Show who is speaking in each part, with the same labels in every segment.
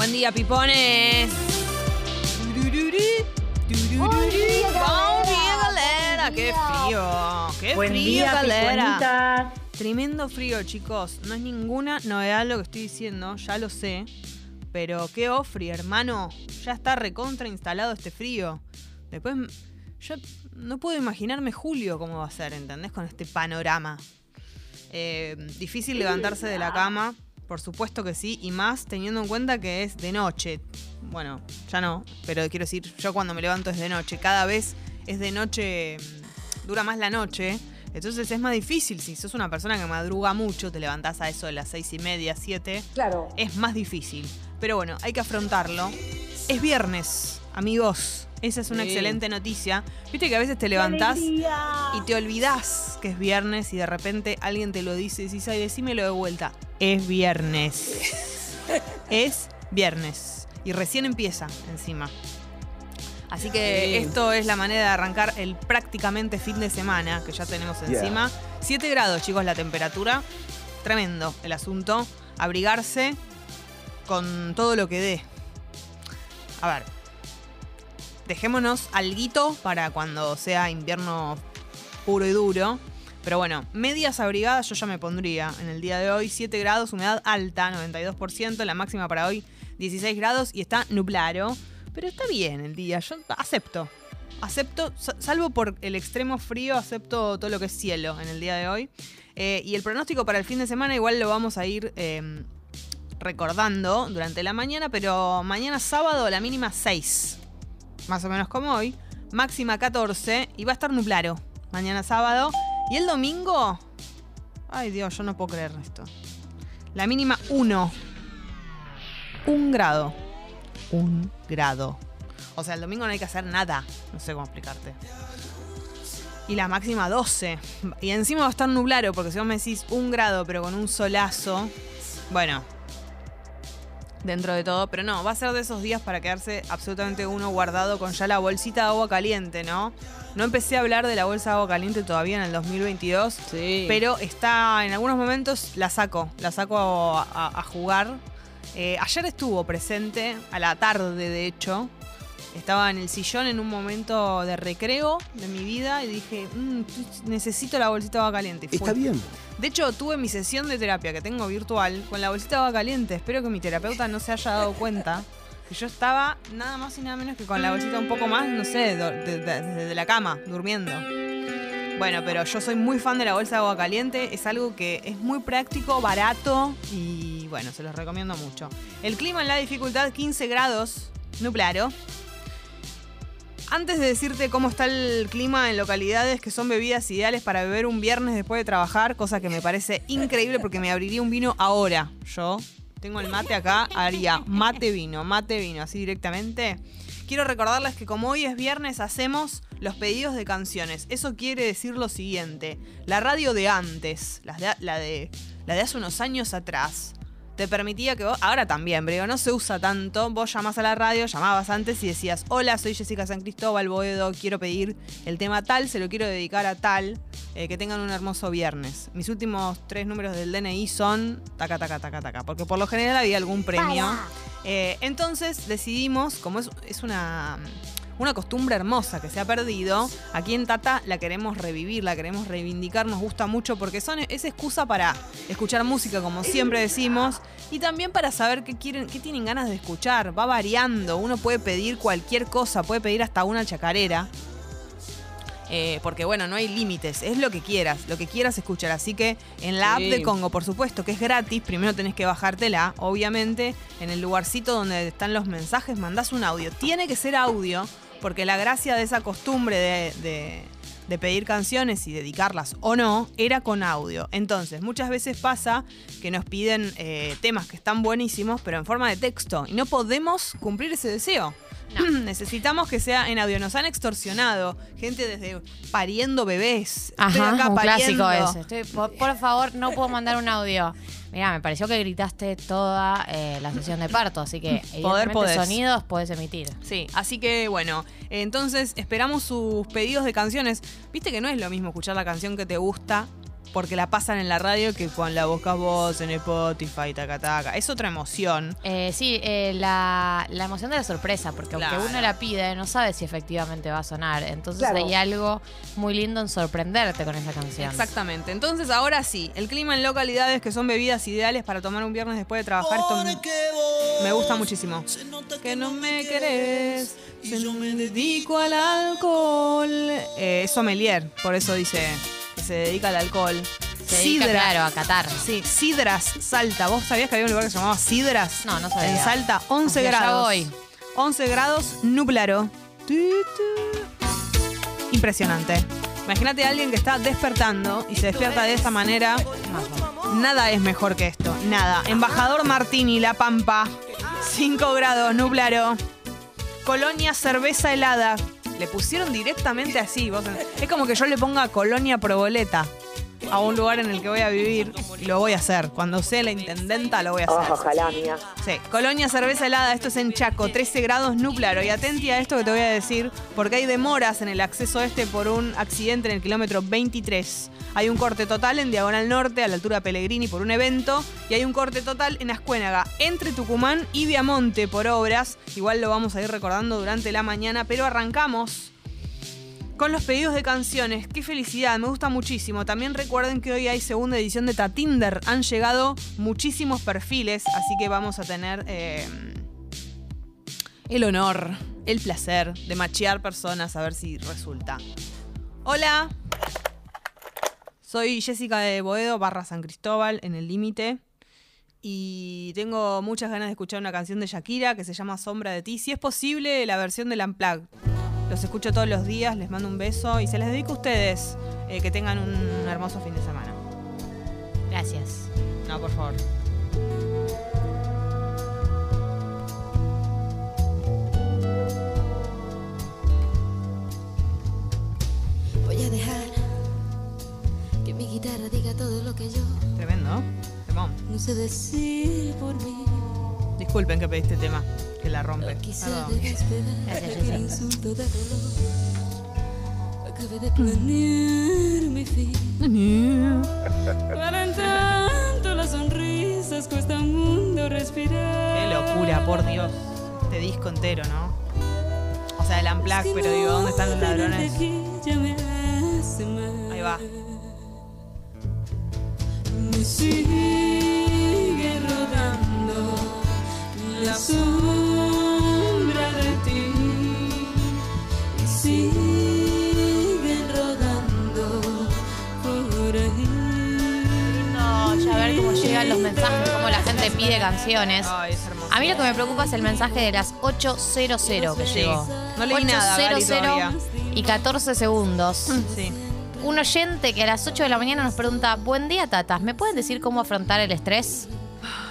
Speaker 1: Buen día, pipones.
Speaker 2: Buen día, galera.
Speaker 1: Qué frío. Qué
Speaker 3: Buen
Speaker 1: frío,
Speaker 3: día,
Speaker 1: galera. Tremendo frío, chicos. No es ninguna novedad lo que estoy diciendo, ya lo sé. Pero qué ofri, hermano. Ya está recontra instalado este frío. Después, yo no puedo imaginarme julio cómo va a ser, ¿entendés? Con este panorama. Eh, difícil levantarse de la cama, por supuesto que sí, y más teniendo en cuenta que es de noche. Bueno, ya no, pero quiero decir, yo cuando me levanto es de noche. Cada vez es de noche, mm, dura más la noche. Entonces es más difícil. Si sos una persona que madruga mucho, te levantás a eso de las seis y media, siete,
Speaker 2: Claro.
Speaker 1: es más difícil. Pero bueno, hay que afrontarlo. Es viernes, amigos. Esa es una
Speaker 2: Sí.
Speaker 1: excelente noticia. Viste que a veces te levantás
Speaker 3: ¡Alegría!
Speaker 1: y te olvidás que es viernes y de repente alguien te lo dice y decís, ay, decímelo de vuelta. Es viernes. es viernes. Y recién empieza encima. Así que
Speaker 2: Sí.
Speaker 1: esto es la manera de arrancar el prácticamente fin de semana que ya tenemos encima. 7 grados, chicos, la temperatura. Tremendo el asunto. Abrigarse con todo lo que dé. A ver. Dejémonos alguito para cuando sea invierno puro y duro. Pero bueno, medias abrigadas yo ya me pondría en el día de hoy. 7 grados, humedad alta, 92%. La máxima para hoy, 16 grados y está nublado. Pero está bien el día, yo acepto. Acepto, sa- salvo por el extremo frío, acepto todo lo que es cielo en el día de hoy. Eh, y el pronóstico para el fin de semana igual lo vamos a ir eh, recordando durante la mañana, pero mañana sábado la mínima 6, más o menos como hoy, máxima 14 y va a estar nublado mañana sábado. Y el domingo, ay Dios, yo no puedo creer esto. La mínima 1, un grado, un grado. O sea, el domingo no hay que hacer nada, no sé cómo explicarte. Y la máxima 12. Y encima va a estar nublado, porque si vos me decís un grado, pero con un solazo, bueno, dentro de todo, pero no, va a ser de esos días para quedarse absolutamente uno guardado con ya la bolsita de agua caliente, ¿no? No empecé a hablar de la bolsa de agua caliente todavía en el 2022,
Speaker 2: Sí.
Speaker 1: pero está en algunos momentos la saco, la saco a, a- a jugar. Eh, ayer estuvo presente, a la tarde de hecho. Estaba en el sillón en un momento de recreo de mi vida y dije, "Mm, necesito la bolsita de agua caliente. Y
Speaker 4: Está bien.
Speaker 1: De hecho, tuve mi sesión de terapia que tengo virtual con la bolsita de agua caliente. Espero que mi terapeuta no se haya dado cuenta que yo estaba nada más y nada menos que con la bolsita un poco más, no sé, do- de- de- desde la cama, durmiendo. Bueno, pero yo soy muy fan de la bolsa de agua caliente. Es algo que es muy práctico, barato y bueno, se los recomiendo mucho. El clima en la dificultad 15 grados, nublado. Antes de decirte cómo está el clima en localidades que son bebidas ideales para beber un viernes después de trabajar, cosa que me parece increíble porque me abriría un vino ahora. Yo tengo el mate acá, haría mate vino, mate vino, así directamente. Quiero recordarles que como hoy es viernes hacemos los pedidos de canciones. Eso quiere decir lo siguiente. La radio de antes, la de, la de, la de hace unos años atrás, te permitía que vos, ahora también, pero no se usa tanto, vos llamás a la radio, llamabas antes y decías, hola, soy Jessica San Cristóbal Boedo, quiero pedir el tema tal, se lo quiero dedicar a tal, eh, que tengan un hermoso viernes. Mis últimos tres números del DNI son taca, taca, taca, taca, porque por lo general había algún premio. Eh, entonces decidimos, como es, es una, una costumbre hermosa que se ha perdido, aquí en Tata la queremos revivir, la queremos reivindicar, nos gusta mucho porque son, es excusa para escuchar música, como siempre decimos, y también para saber qué, quieren, qué tienen ganas de escuchar. Va variando, uno puede pedir cualquier cosa, puede pedir hasta una chacarera. Eh, porque bueno, no hay límites, es lo que quieras, lo que quieras escuchar. Así que en la
Speaker 2: Sí.
Speaker 1: app de Congo, por supuesto, que es gratis, primero tenés que bajártela, obviamente, en el lugarcito donde están los mensajes, mandás un audio. Tiene que ser audio, porque la gracia de esa costumbre de, de- de pedir canciones y dedicarlas o no, era con audio. Entonces, muchas veces pasa que nos piden eh, temas que están buenísimos, pero en forma de texto, y no podemos cumplir ese deseo. Necesitamos que sea en audio. Nos han extorsionado. Gente desde pariendo bebés. Estoy
Speaker 5: Ajá,
Speaker 1: acá
Speaker 5: un
Speaker 1: pariendo.
Speaker 5: clásico ese. Estoy- por, por favor, no puedo mandar un audio. Mira, me pareció que gritaste toda eh, la sesión de parto, así que
Speaker 1: Poder podés.
Speaker 5: sonidos puedes emitir.
Speaker 1: Sí, así que bueno, entonces esperamos sus pedidos de canciones. Viste que no es lo mismo escuchar la canción que te gusta porque la pasan en la radio que cuando la buscas vos en Spotify, taca, taca. Es otra emoción.
Speaker 5: Eh, sí, eh, la, la emoción de la sorpresa, porque
Speaker 1: Claro.
Speaker 5: aunque uno la pide, no sabe si efectivamente va a sonar. Entonces
Speaker 2: Claro.
Speaker 5: hay algo muy lindo en sorprenderte con esa canción.
Speaker 1: Exactamente. Entonces ahora sí, el clima en localidades que son bebidas ideales para tomar un viernes después de trabajar, esto me, me gusta muchísimo. Que no me querés, se no me dedico al alcohol. Eh, es sommelier, por eso dice que se dedica al alcohol.
Speaker 5: Se dedica,
Speaker 1: Sidra.
Speaker 5: claro, a Qatar.
Speaker 1: Sí, Sidras, Salta. ¿Vos sabías que había un lugar que se llamaba Sidras?
Speaker 5: No, no sabía.
Speaker 1: En Salta, 11
Speaker 5: Hacia allá
Speaker 1: grados.
Speaker 5: voy.
Speaker 1: 11 grados, nublaro. Impresionante. Imagínate a alguien que está despertando y se despierta de esta manera. Nada es mejor que esto. Nada. Embajador Martini, La Pampa. 5 grados, nublaro. Colonia cerveza helada. Le pusieron directamente así. vos- es como que yo le ponga Colonia Proboleta a un lugar en el que voy a vivir. Y lo voy a hacer. Cuando sea la intendenta, lo voy a hacer.
Speaker 2: Oh, ojalá, mía.
Speaker 1: Sí, Colonia Cerveza Helada, esto es en Chaco, 13 grados nublaro. Y atenti a esto que te voy a decir, porque hay demoras en el acceso este por un accidente en el kilómetro 23. Hay un corte total en Diagonal Norte, a la altura de Pellegrini, por un evento. Y hay un corte total en Ascuénaga, entre Tucumán y Viamonte, por obras. Igual lo vamos a ir recordando durante la mañana, pero arrancamos con los pedidos de canciones. Qué felicidad, me gusta muchísimo. También recuerden que hoy hay segunda edición de Tatinder. Han llegado muchísimos perfiles, así que vamos a tener eh, el honor, el placer de machear personas a ver si resulta. Hola. Soy Jessica de Boedo, barra San Cristóbal, en el límite. Y tengo muchas ganas de escuchar una canción de Shakira que se llama Sombra de ti. Si es posible, la versión del Unplugged. Los escucho todos los días, les mando un beso y se les dedico a ustedes. eh, que tengan un hermoso fin de semana.
Speaker 5: Gracias.
Speaker 1: No, por favor.
Speaker 3: Voy a dejar que mi guitarra diga todo lo que yo
Speaker 1: Tremendo. Temón.
Speaker 3: no sé decir por mí.
Speaker 1: Disculpen que pediste tema, que la rompe.
Speaker 3: Quizá
Speaker 1: Perdón.
Speaker 3: deba esperar
Speaker 5: Gracias,
Speaker 3: a que el
Speaker 5: Jessica.
Speaker 3: insulto de dolor acabe de planear mi fin. Para en tanto las sonrisas cuesta un mundo respirar.
Speaker 1: Qué locura, por Dios. Este disco entero, ¿no? O sea, el Unplugged, pero digo, ¿dónde están los ladrones? Ahí va.
Speaker 5: Mensajes, cómo la gente pide canciones.
Speaker 1: Ay, es hermoso.
Speaker 5: A mí lo que me preocupa es el mensaje de las 8.00 que
Speaker 1: Sí.
Speaker 5: llegó.
Speaker 1: No leí nada, Gali,
Speaker 5: 8.00
Speaker 1: todavía.
Speaker 5: y 14 segundos.
Speaker 1: Sí.
Speaker 5: Un oyente que a las 8 de la mañana nos pregunta, buen día, tatas, ¿me pueden decir cómo afrontar el estrés?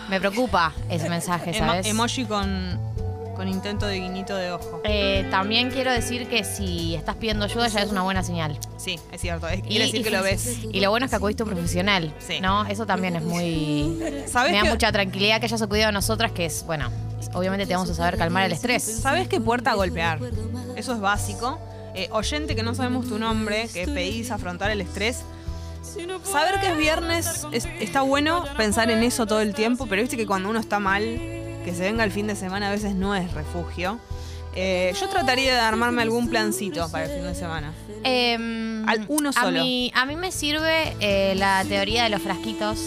Speaker 5: Me preocupa ese mensaje,
Speaker 1: Emo-
Speaker 5: ¿sabes?
Speaker 1: emoji con, con intento de guiñito de ojo.
Speaker 5: Eh, también quiero decir que si estás pidiendo ayuda ya es una buena señal.
Speaker 1: Sí, es cierto. Es-
Speaker 5: Y-
Speaker 1: quiere decir que lo ves.
Speaker 5: Y lo bueno es que acudiste a un profesional,
Speaker 1: Sí.
Speaker 5: ¿no? Eso también es muy...
Speaker 1: ¿Sabes
Speaker 5: Me da mucha tranquilidad que hayas acudido a nosotras, que es, bueno, obviamente te vamos a saber calmar el estrés.
Speaker 1: ¿Sabes qué puerta golpear? Eso es básico. Eh, oyente que no sabemos tu nombre, que pedís afrontar el estrés. Saber que es viernes es- está bueno pensar en eso todo el tiempo, pero viste que cuando uno está mal, que se venga el fin de semana a veces no es refugio. Eh, yo trataría de armarme algún plancito para el fin de semana.
Speaker 5: Eh,
Speaker 1: Al uno
Speaker 5: A
Speaker 1: solo.
Speaker 5: mí, a mí me sirve eh, la teoría de los frasquitos.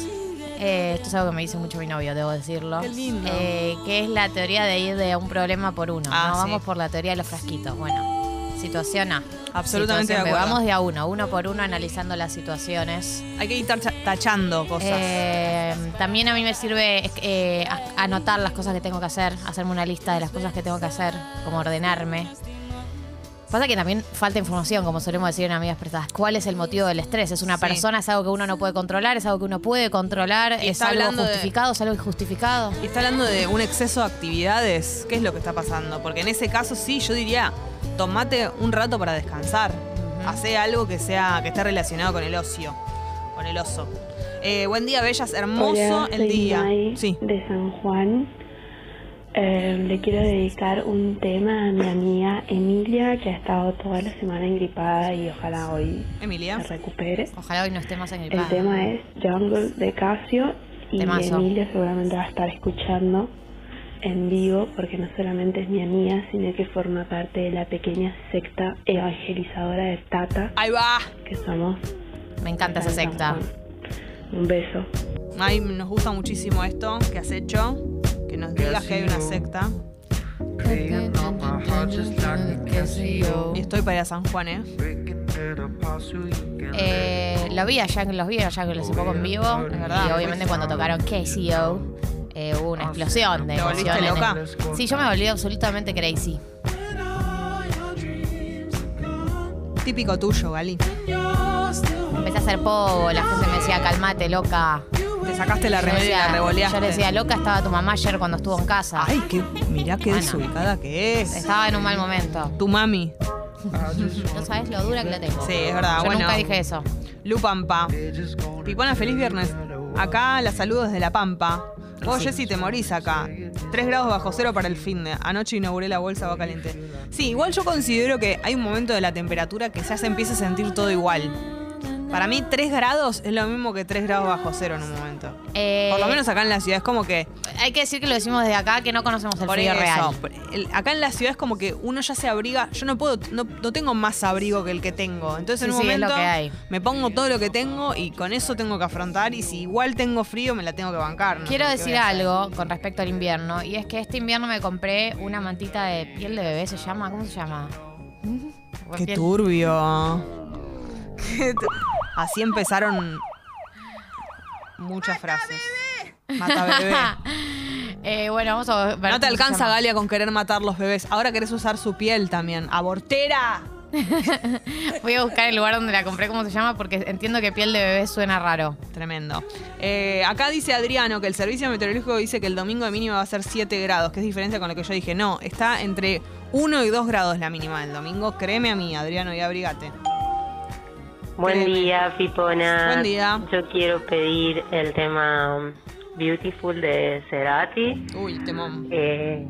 Speaker 5: Eh, esto es algo que me dice mucho mi novio, debo decirlo.
Speaker 1: Qué lindo.
Speaker 5: Eh, que es la teoría de ir de un problema por uno.
Speaker 1: Ah,
Speaker 5: ¿no?
Speaker 1: sí.
Speaker 5: Vamos por la teoría de los frasquitos. Bueno, situación A.
Speaker 1: Absolutamente
Speaker 5: Situación
Speaker 1: de
Speaker 5: B. Vamos de a uno, uno por uno analizando las situaciones.
Speaker 1: Hay que ir tacha- tachando cosas.
Speaker 5: Eh, también a mí me sirve eh, a- anotar las cosas que tengo que hacer, hacerme una lista de las cosas que tengo que hacer, como ordenarme. Pasa que también falta información, como solemos decir en Amigas Prestadas. ¿Cuál es el motivo del estrés? ¿Es una
Speaker 1: Sí.
Speaker 5: persona? ¿Es algo que uno no puede controlar? ¿Es algo que uno puede controlar?
Speaker 1: Y
Speaker 5: ¿Es
Speaker 1: está
Speaker 5: algo
Speaker 1: hablando de-
Speaker 5: justificado? ¿Es algo injustificado?
Speaker 1: Y está hablando de un exceso de actividades. ¿Qué es lo que está pasando? Porque en ese caso sí, yo diría, tomate un rato para descansar. Hacé algo que sea, que esté relacionado con el ocio, con el oso. Eh, buen día, bellas, hermoso
Speaker 4: Hola,
Speaker 1: el
Speaker 4: soy
Speaker 1: día.
Speaker 4: Mai
Speaker 1: Sí.
Speaker 4: de San Juan.
Speaker 2: Eh, le quiero dedicar un tema a mi amiga Emilia, que ha estado toda la semana engripada y ojalá hoy
Speaker 1: Emilia.
Speaker 2: se recupere.
Speaker 5: Ojalá hoy no esté más en el
Speaker 2: El tema es Jungle de Casio y
Speaker 5: Temazo.
Speaker 2: Emilia seguramente va a estar escuchando en vivo porque no solamente es mi amiga, sino que forma parte de la pequeña secta evangelizadora de Tata,
Speaker 1: Ahí va.
Speaker 2: que somos.
Speaker 5: Me encanta esa secta.
Speaker 2: Un beso.
Speaker 1: Ay, nos gusta muchísimo esto que has hecho. Que nos digas que hay una secta. Y estoy para ir a San Juan, ¿eh?
Speaker 5: Eh, lo vi allá, los vi allá que hace poco en vivo. Y obviamente cuando tocaron KCO, eh, hubo una explosión de
Speaker 1: ¿Te volviste
Speaker 5: emociones.
Speaker 1: loca?
Speaker 5: Sí, yo me volví absolutamente crazy.
Speaker 1: Típico tuyo, Gali.
Speaker 5: Empecé a hacer pogo, la gente me decía, calmate, loca.
Speaker 1: Te sacaste la
Speaker 5: Yo
Speaker 1: remera y
Speaker 5: decía-
Speaker 1: la revoleaste.
Speaker 5: Yo le decía, loca estaba tu mamá ayer cuando estuvo en casa.
Speaker 1: Ay, que mirá qué
Speaker 5: Bueno.
Speaker 1: desubicada que es.
Speaker 5: Estaba en un mal momento.
Speaker 1: Tu mami.
Speaker 5: No sabes lo dura que la tengo.
Speaker 1: Sí, es verdad.
Speaker 5: Yo
Speaker 1: bueno.
Speaker 5: nunca dije eso.
Speaker 1: Lu Pampa. Pipona, feliz viernes. Acá la saludo desde La Pampa. Vos, Jessy, te morís acá. 3 grados bajo cero para el fin de. Anoche inauguré la bolsa agua caliente. Sí, igual yo considero que hay un momento de la temperatura que ya se empieza a sentir todo igual. Para mí, 3 grados es lo mismo que 3 grados bajo cero en un momento.
Speaker 5: Eh,
Speaker 1: Por lo menos acá en la ciudad es como que.
Speaker 5: Hay que decir que lo decimos desde acá, que no conocemos el frío
Speaker 1: eso,
Speaker 5: real.
Speaker 1: el- acá en la ciudad es como que uno ya se abriga. Yo no puedo, no, no tengo más abrigo que el que tengo. Entonces en
Speaker 5: Sí,
Speaker 1: un
Speaker 5: sí, es lo
Speaker 1: momento
Speaker 5: que hay.
Speaker 1: me pongo todo lo que tengo y con eso tengo que afrontar. Y si igual tengo frío, me la tengo que bancar. ¿no?
Speaker 5: Quiero
Speaker 1: ¿Qué
Speaker 5: decir algo con respecto al invierno, y es que este invierno me compré una mantita de piel de bebé, ¿se llama? ¿Cómo se llama?
Speaker 1: Qué
Speaker 5: Piel-
Speaker 1: turbio. Así empezaron muchas frases. Mata bebé.
Speaker 5: Eh, bueno, vamos a ver.
Speaker 1: No te alcanza. Galia con querer matar los bebés. Ahora querés usar su piel también. ¡Abortera!
Speaker 5: Voy a buscar el lugar donde la compré, cómo se llama, porque entiendo que piel de bebé suena raro.
Speaker 1: Tremendo. Eh, acá dice Adriano que el servicio meteorológico dice que el domingo de mínima va a ser 7 grados, que es diferencia con lo que yo dije. No, está entre 1 y 2 grados la mínima del domingo. Créeme a mí, Adriano, y abrigate.
Speaker 4: Buen
Speaker 1: Créeme.
Speaker 4: día, Pipona.
Speaker 1: Buen día.
Speaker 4: Yo quiero pedir el tema um, Beautiful de Cerati,
Speaker 1: Uy, temón.
Speaker 4: eh,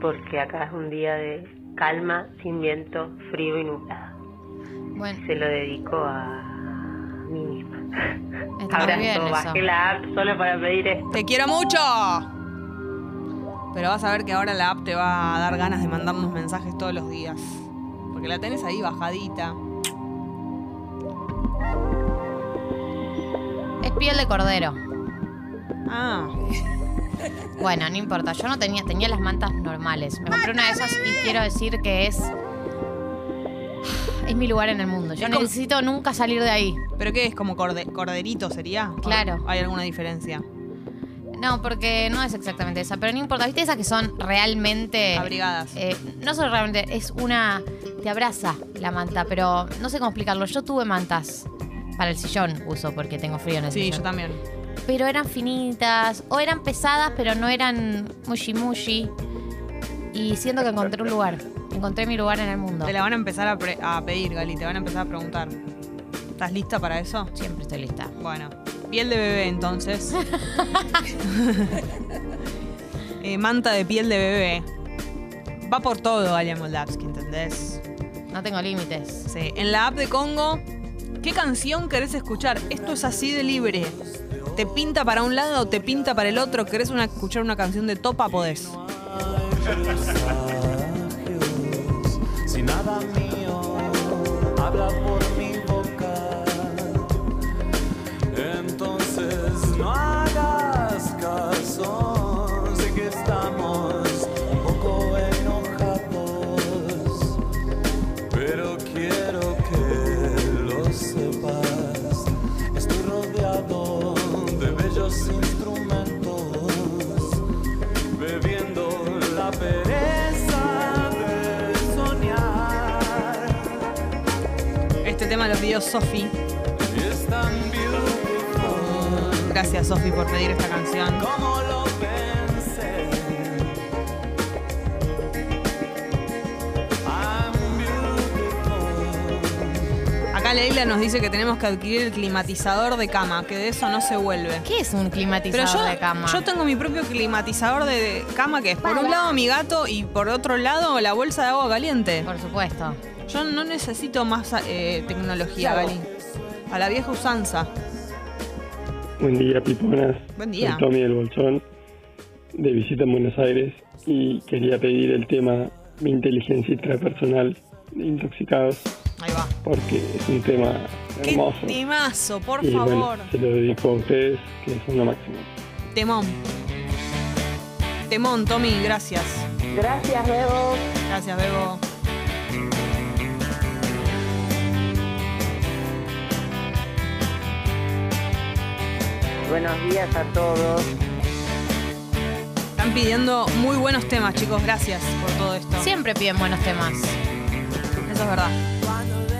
Speaker 4: porque acá es un día de calma, sin viento, frío y nublado.
Speaker 5: Bueno,
Speaker 4: Se lo dedico a mí misma.
Speaker 5: está muy bien eso.
Speaker 4: bajé la app solo para pedir esto.
Speaker 1: ¡Te quiero mucho! Pero vas a ver que ahora la app te va a dar ganas de mandarnos mensajes todos los días. Porque la tenés ahí bajadita.
Speaker 5: Es piel de cordero.
Speaker 1: Ah,
Speaker 5: Bueno, no importa. Yo no tenía, tenía las mantas normales. Me compré una de esas y quiero decir que es. Es mi lugar en el mundo. Yo
Speaker 1: como-
Speaker 5: necesito nunca salir de ahí.
Speaker 1: ¿pero qué es? ¿Como corde- corderito sería? ¿O
Speaker 5: Claro.
Speaker 1: ¿Hay alguna diferencia?
Speaker 5: No, porque no es exactamente esa. Pero no importa. ¿Viste esas que son realmente.
Speaker 1: Abrigadas.
Speaker 5: eh, no son realmente. Es una. Te abraza la manta, pero no sé cómo explicarlo. Yo tuve mantas. Para el sillón uso porque tengo frío en el
Speaker 1: Sí,
Speaker 5: sillón.
Speaker 1: yo también.
Speaker 5: Pero eran finitas. O eran pesadas, pero no eran mushi mushi. Y siento que encontré un lugar. Encontré mi lugar en el mundo.
Speaker 1: Te la van a empezar a pedir, Gali. Te van a empezar a preguntar. ¿Estás lista para eso?
Speaker 5: Siempre estoy lista.
Speaker 1: Bueno, piel de bebé entonces. Eh, manta de piel de bebé. Va por todo, Galia Moldavsky, ¿entendés?
Speaker 5: No tengo límites.
Speaker 1: Sí. En la app de Congo, ¿qué canción querés escuchar? Esto es así de libre. Te pinta para un lado o te pinta para el otro. ¿Querés una- escuchar una canción de Topa? Podés.
Speaker 6: Si nada mío habla por mi
Speaker 1: Este tema lo pidió Sofi. Gracias, Sofi, por pedir esta canción.
Speaker 6: como lo pensé.
Speaker 1: Acá Leila nos dice que tenemos que adquirir el climatizador de cama, que de eso no se vuelve.
Speaker 5: ¿Qué es un
Speaker 1: Pero
Speaker 5: climatizador
Speaker 1: yo,
Speaker 5: de cama?
Speaker 1: yo tengo mi propio climatizador de cama, que es por un lado mi gato y por otro lado la bolsa de agua caliente.
Speaker 5: Por supuesto.
Speaker 1: Yo no necesito más eh, tecnología, Gali. A la vieja usanza.
Speaker 7: Buen día, piponas.
Speaker 1: Buen día.
Speaker 7: Soy Tommy del Bolsón, de visita en Buenos Aires, y quería pedir el tema Mi inteligencia intrapersonal de intoxicados,
Speaker 1: Ahí va.
Speaker 7: porque es un tema
Speaker 1: ¡Qué
Speaker 7: hermoso.
Speaker 1: temazo, por
Speaker 7: y
Speaker 1: favor!
Speaker 7: bueno, se lo dedico a ustedes, que son lo máximo.
Speaker 1: Temón. Temón, Tommy, gracias.
Speaker 4: Gracias, Bebo.
Speaker 1: Gracias, Bebo.
Speaker 4: Buenos días a todos.
Speaker 1: Están pidiendo muy buenos temas, chicos. Gracias por todo esto.
Speaker 5: Siempre piden buenos temas.
Speaker 1: Eso es verdad.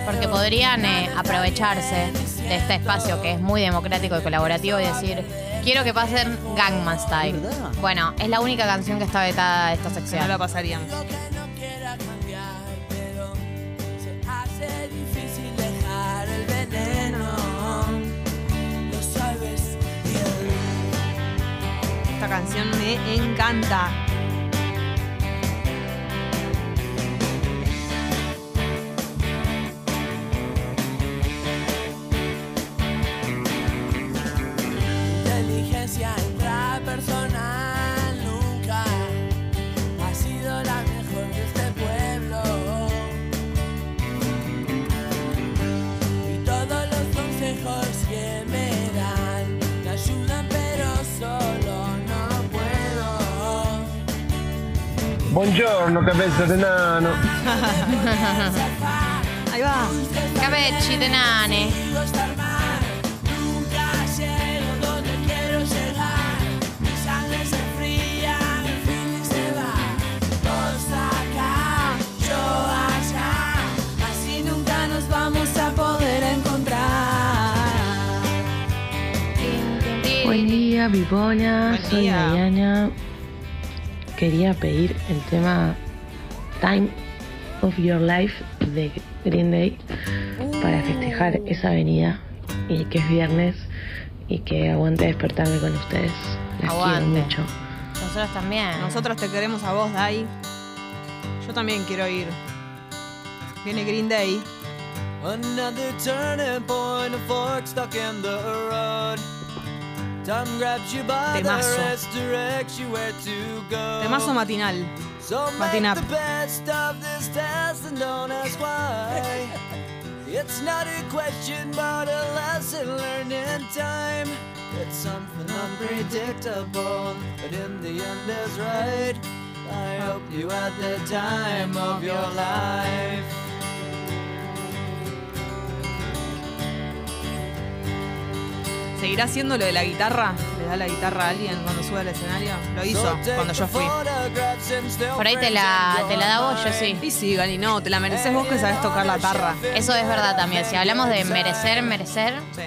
Speaker 5: Porque podrían eh, aprovecharse de este espacio que es muy democrático y colaborativo y decir, quiero que pasen Gangman Style. Bueno, es la única canción que está vetada de esta sección.
Speaker 1: no la pasaríamos. Esta canción me encanta.
Speaker 6: Yo allá, así nunca nos vamos a poder encontrar.
Speaker 8: Buen día, Pipona.
Speaker 1: Buen
Speaker 8: Soy
Speaker 1: día.
Speaker 8: Diana. Quería pedir el tema Time of Your Life de Green Day para festejar esa avenida y que es viernes y que aguante despertarme con ustedes. Las
Speaker 5: Aguante.
Speaker 8: quiero mucho.
Speaker 5: Nosotros también.
Speaker 1: Nosotros te queremos a vos, Dai. Yo también quiero ir. Viene Green Day.
Speaker 6: Another turning point, a fork stuck in the road.
Speaker 1: Temazo.
Speaker 6: the wrist, directs you where to go.
Speaker 1: Temazo matinal.
Speaker 6: So
Speaker 1: Matin
Speaker 6: make the best of this test and don't ask why. It's not a question, but a lesson learned in time. It's something unpredictable, but in the end is right. I hope you had the time of your life.
Speaker 1: ¿Seguirá haciendo lo de la guitarra? ¿Le da la guitarra a alguien cuando sube al escenario? Lo hizo cuando yo fui.
Speaker 5: Por ahí te la, te la da vos, yo sí.
Speaker 1: Y sí, Gali, no, te la mereces vos que sabes tocar la tarra.
Speaker 5: Eso es verdad también. Si hablamos de merecer, merecer,
Speaker 1: Sí.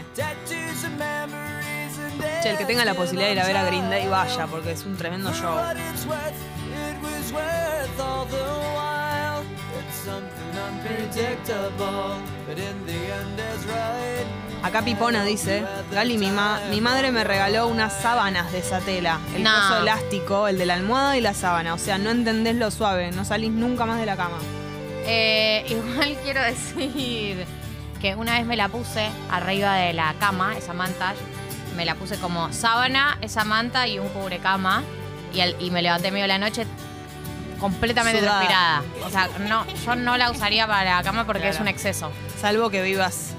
Speaker 1: Che, el que tenga la posibilidad de ir a ver a Green Day, vaya, porque es un tremendo show. Acá Pipona dice, Gali, mi, ma- mi madre me regaló unas sábanas de esa tela. El
Speaker 5: No.
Speaker 1: coso elástico, el de la almohada y la sábana. O sea, no entendés lo suave, no salís nunca más de la cama.
Speaker 5: Eh, igual quiero decir que una vez me la puse arriba de la cama, esa manta, me la puse como sábana, esa manta y un cubrecama. Y, al- y me levanté medio de la noche completamente
Speaker 1: Sudada.
Speaker 5: transpirada. O sea, no, yo no la usaría para la cama porque
Speaker 1: Claro.
Speaker 5: es un exceso.
Speaker 1: Salvo que vivas.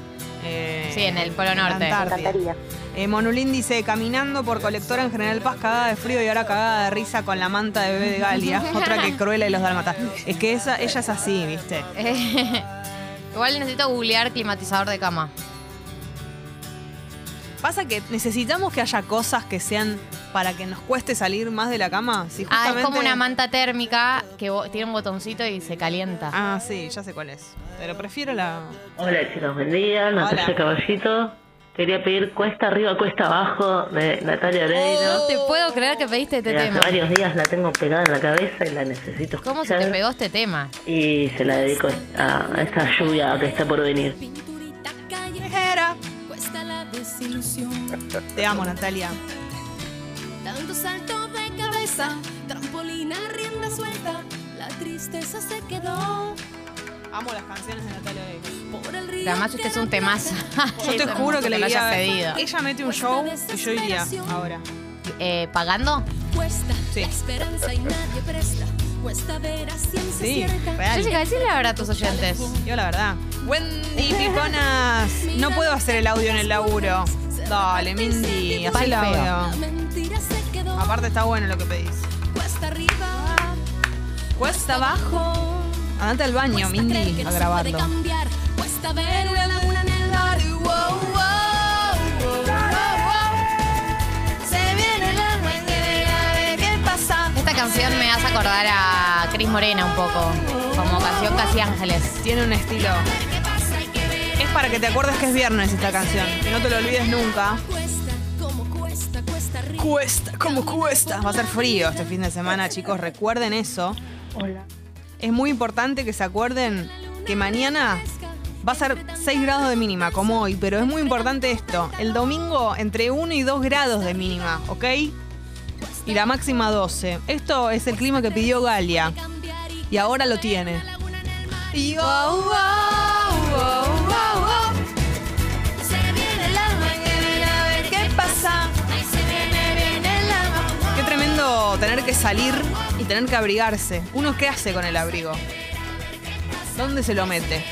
Speaker 1: eh,
Speaker 5: Sí, en el Polo
Speaker 1: la
Speaker 5: Norte.
Speaker 1: Antártida. Eh, Monulín dice, caminando por colectora en General Paz, cagada de frío y ahora cagada de risa con la manta de bebé de Galia. Otra que Cruella y los Dalmatas. Es que esa, ella es así, ¿viste?
Speaker 5: Igual necesito googlear climatizador de cama.
Speaker 1: Pasa que necesitamos que haya cosas que sean para que nos cueste salir más de la cama. Si
Speaker 5: Ah, es
Speaker 1: justamente-
Speaker 5: como una manta térmica que tiene un botoncito y se calienta.
Speaker 1: Ah, sí, ya sé cuál es. Pero prefiero la...
Speaker 9: Hola chicos, buen día, Natalia. Caballito. Quería pedir Cuesta Arriba, Cuesta Abajo de Natalia Oreiro.
Speaker 5: No te puedo creer que pediste este
Speaker 9: Mira, hace
Speaker 5: tema.
Speaker 9: varios días la tengo pegada en la cabeza y la necesito escuchar.
Speaker 5: ¿Cómo se te pegó este tema?
Speaker 9: Y se la dedico a esta lluvia que está por venir.
Speaker 1: Te amo, Natalia.
Speaker 3: Tanto salto de cabeza, trampolina, rienda suelta, la tristeza se quedó
Speaker 1: Amo las canciones de Natalia Oreiro.
Speaker 3: por el río.
Speaker 5: Pero además este es un temazo.
Speaker 1: Yo te juro que le
Speaker 5: hayas pedido.
Speaker 1: Ella mete un show y yo iría ahora.
Speaker 5: Eh, ¿Pagando?
Speaker 3: Cuesta
Speaker 1: Sí.
Speaker 3: la esperanza y nadie presta. Cuesta ver a ciencia
Speaker 1: Sí,
Speaker 3: cierta.
Speaker 5: Jessica, decirle la verdad a tus oyentes.
Speaker 1: Yo la verdad. Wendy Piponas. No puedo hacer el audio en el laburo. Dale, Mindy, haz el audio. Aparte está bueno lo que pedís.
Speaker 3: Cuesta arriba.
Speaker 1: Cuesta abajo. Andate al baño, Mindy, a grabarlo.
Speaker 3: puede cambiar. Cuesta ver una laguna en el mar. Wow, wow, wow, wow. Se viene la mañana. ¿Qué pasa?
Speaker 5: Esta canción me hace acordar a Cris Morena un poco. Como canción Casi Ángeles.
Speaker 1: Tiene un estilo. Es para que te acuerdes que es viernes esta canción. Que no te lo olvides nunca.
Speaker 3: Cuesta, como cuesta.
Speaker 1: Va a ser frío este fin de semana, chicos. Recuerden eso.
Speaker 2: Hola.
Speaker 1: Es muy importante que se acuerden que mañana va a ser 6 grados de mínima, como hoy, pero es muy importante esto. El domingo entre 1 y 2 grados de mínima, ¿ok? Y la máxima 12. Esto es el clima que pidió Galia. Y ahora lo tiene. Y oh, oh, oh, Tener que salir y tener que abrigarse. ¿Uno qué hace con el abrigo? ¿Dónde se lo mete?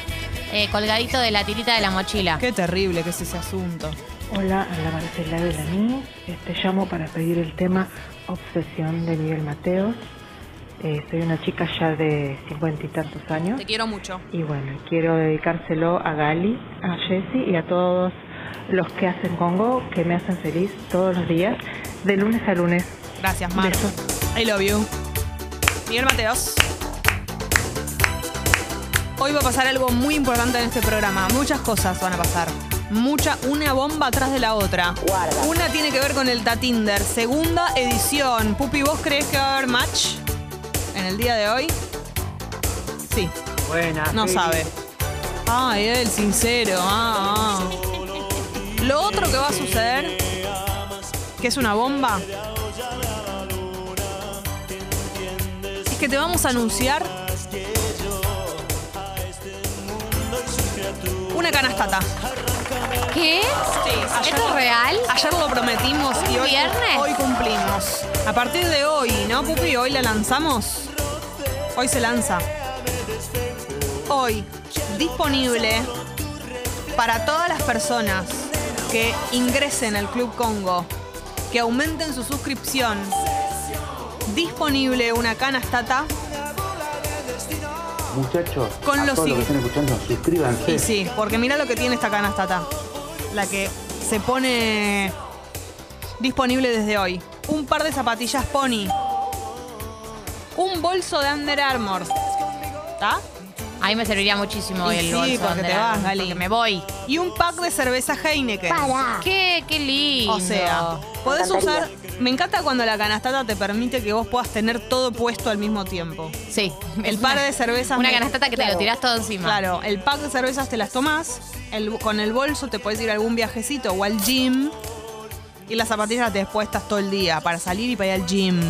Speaker 5: Eh, colgadito de la tirita de la mochila.
Speaker 1: Qué terrible que es ese asunto.
Speaker 10: Hola, habla Marcela de Laní. Te llamo para pedir el tema Obsesión de Miguel Mateos. Eh, soy una chica ya de cincuenta y tantos años
Speaker 1: Te quiero mucho.
Speaker 10: y bueno, quiero dedicárselo a Gali, a Jessy y a todos los que hacen Congo, que me hacen feliz todos los días, de lunes a lunes.
Speaker 1: Gracias, Mar.
Speaker 10: Besos.
Speaker 1: I love you. Miguel Mateos. Hoy va a pasar algo muy importante en este programa. Muchas cosas van a pasar. Mucha, una bomba atrás de la otra. Una tiene que ver con el Tatinder. Segunda edición. Pupi, ¿vos crees que va a haber match en el día de hoy? Sí.
Speaker 11: Buena.
Speaker 1: No sabe. Ay, el sincero. Ah, ah. Lo otro que va a suceder, que es una bomba, que te vamos a anunciar una canastata.
Speaker 5: ¿Qué?
Speaker 1: Sí,
Speaker 5: ¿Esto es real?
Speaker 1: Ayer lo prometimos y hoy,
Speaker 5: ¿Viernes?
Speaker 1: hoy cumplimos. A partir de hoy, ¿no, Pupi? Hoy la lanzamos. Hoy se lanza. Hoy, disponible para todas las personas que ingresen al Club Congo, que aumenten su suscripción. Disponible una canastata
Speaker 11: Muchachos,
Speaker 1: Con
Speaker 11: a
Speaker 1: los
Speaker 11: todos los que
Speaker 1: sig-
Speaker 11: están escuchando, suscríbanse.
Speaker 1: Y sí, porque mira lo que tiene esta canastata. La que se pone disponible desde hoy. Un par de zapatillas Pony. Un bolso de Under Armour. ¿Está?
Speaker 5: A mí me serviría muchísimo
Speaker 1: Y
Speaker 5: el
Speaker 1: sí,
Speaker 5: bolso.
Speaker 1: porque
Speaker 5: de
Speaker 1: te
Speaker 5: la-
Speaker 1: vas, Gali.
Speaker 5: porque me voy.
Speaker 1: Y un pack de cerveza Heineken.
Speaker 5: ¿Qué? Qué lindo.
Speaker 1: O sea, podés usar. Me encanta cuando la canastata te permite que vos puedas tener todo puesto al mismo tiempo.
Speaker 5: Sí.
Speaker 1: El par de cervezas.
Speaker 5: Una
Speaker 1: me-
Speaker 5: canastata que te lo tirás todo encima.
Speaker 1: Claro, el pack de cervezas te las tomás, el- con el bolso te puedes ir a algún viajecito o al gym y las zapatillas te puestas todo el día para salir y para ir al gym.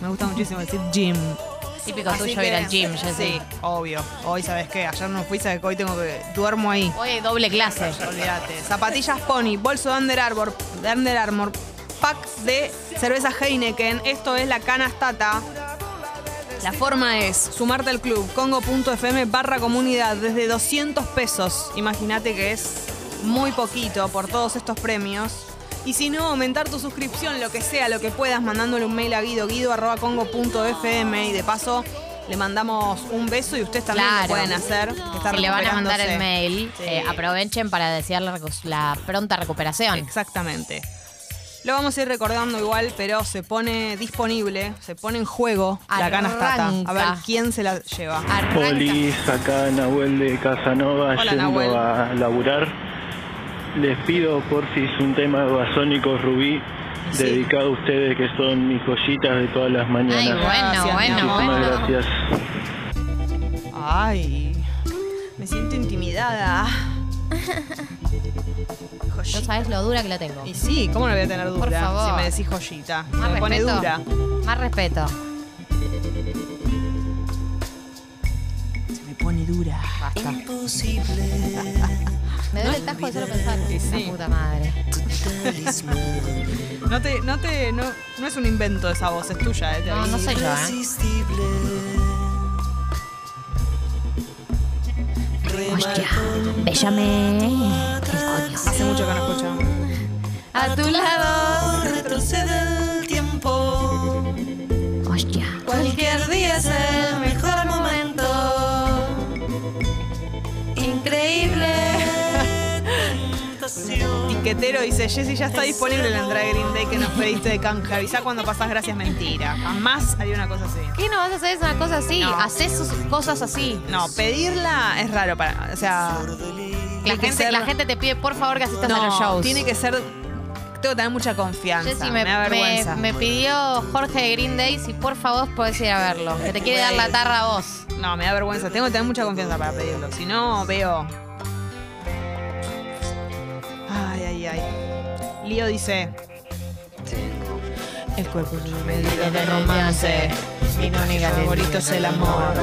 Speaker 1: Me gusta muchísimo decir gym.
Speaker 5: Típico
Speaker 1: Así
Speaker 5: tuyo
Speaker 1: que-
Speaker 5: ir al gym, Jessy.
Speaker 1: Sí, obvio. Hoy, ¿sabes qué? Ayer no fui, ¿sabes que Hoy tengo que... Duermo ahí.
Speaker 5: Hoy hay doble clase.
Speaker 1: Olvídate. Zapatillas Pony, bolso de Under Armour, de Under Armour, pack de cerveza Heineken. Esto es la canastata. La forma es sumarte al club congo.fm barra comunidad desde 200 pesos. Imagínate que es muy poquito por todos estos premios. Y si no, aumentar tu suscripción, lo que sea, lo que puedas, mandándole un mail a guido, guido arroba congo.fm y de paso le mandamos un beso y ustedes también
Speaker 5: Claro.
Speaker 1: lo pueden hacer. que está
Speaker 5: Si le van a mandar el mail,
Speaker 1: Sí.
Speaker 5: eh, aprovechen para desear la, la pronta recuperación.
Speaker 1: Exactamente. Lo vamos a ir recordando igual, pero se pone disponible, se pone en juego la canastata. A ver
Speaker 5: Arranca.
Speaker 1: quién se la lleva.
Speaker 12: Polis, acá Nahuel de Casanova
Speaker 1: Hola,
Speaker 12: yendo
Speaker 1: Nahuel.
Speaker 12: a laburar. Les pido porfis un tema de Basónicos Rubí dedicado a ustedes que son mis joyitas de todas las mañanas.
Speaker 5: Ay, bueno, bueno,
Speaker 12: Muchísimas
Speaker 5: bueno.
Speaker 12: gracias.
Speaker 1: Ay, me siento intimidada.
Speaker 5: No sabes lo dura que la tengo.
Speaker 1: Y sí, ¿cómo no voy a tener dura?
Speaker 5: Por favor.
Speaker 1: Si me decís joyita.
Speaker 5: Más
Speaker 1: me pone dura.
Speaker 5: Más respeto.
Speaker 1: Se me pone dura.
Speaker 5: Basta. Me duele el tajo de solo pensar. La puta madre.
Speaker 1: No te, no te, no, no es un invento esa voz, es tuya, eh. te
Speaker 5: No, no soy yo, ¿eh? Hostia, bésame el coño.
Speaker 1: Hace mucho que no escuchamos.
Speaker 5: A tu lado.
Speaker 13: Retrocede el tiempo.
Speaker 5: Hostia.
Speaker 13: Cualquier día es el
Speaker 1: Tiquetero dice, Jessy, ya está disponible la entrada de Green Day que nos pediste de canje. Avisá cuando pasás gracias, mentira. Jamás haría una cosa así.
Speaker 5: ¿Qué no vas a hacer una cosa así?
Speaker 1: No.
Speaker 5: Haces sus cosas así.
Speaker 1: No, pedirla es raro para. O sea.
Speaker 5: La gente,
Speaker 1: ser-
Speaker 5: la gente te pide por favor que asistas a los shows.
Speaker 1: tiene que ser. Tengo que tener mucha confianza.
Speaker 5: Jessy,
Speaker 1: me,
Speaker 5: me,
Speaker 1: da
Speaker 5: me-
Speaker 1: vergüenza.
Speaker 5: me pidió Jorge de Green Day si por favor podés ir a verlo. Que te quiere dar la tarra a vos.
Speaker 1: No, me da vergüenza. Tengo que tener mucha confianza para pedirlo. Si no, veo. Lío dice. El cuerpo es una medida de romance. Mi única favorito es el amor.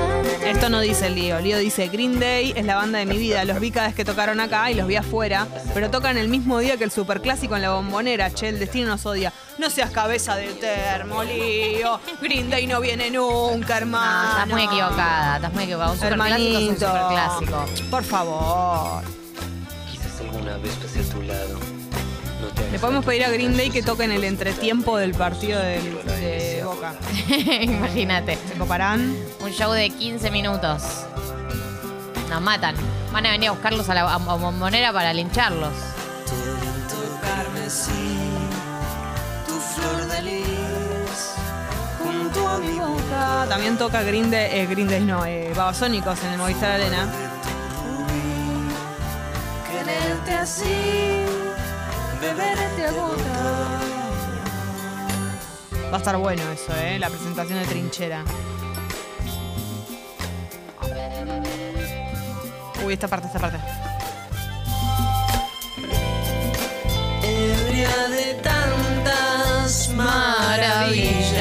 Speaker 1: Esto no dice Lío. Lío dice: Green Day es la banda de mi vida. Los vi cada vez que tocaron acá y los vi afuera. Pero tocan el mismo día que el superclásico en la bombonera. Che, el destino nos odia. No seas cabeza de termo, Lío. Green Day no viene nunca, hermano.
Speaker 5: Estás muy equivocada, estás muy equivocada. Un superclásico es un superclásico.
Speaker 1: Por favor.
Speaker 14: Quizás alguna vez pase a tu lado.
Speaker 1: Le podemos pedir a Green Day que toquen el entretiempo del partido del- de Boca.
Speaker 5: Imagínate.
Speaker 1: ¿Se coparán?
Speaker 5: Un show de 15 minutos. Nos matan. Van a venir a buscarlos a la a- bombonera para lincharlos.
Speaker 1: También toca Green Day, eh, Green Day no, eh, Babasónicos en el Movistar Arena.
Speaker 13: Quererte así, gota.
Speaker 1: Va a estar bueno eso, ¿eh? La presentación de Trinchera. Uy, esta parte, esta parte.
Speaker 13: Ebria de tantas maravillas.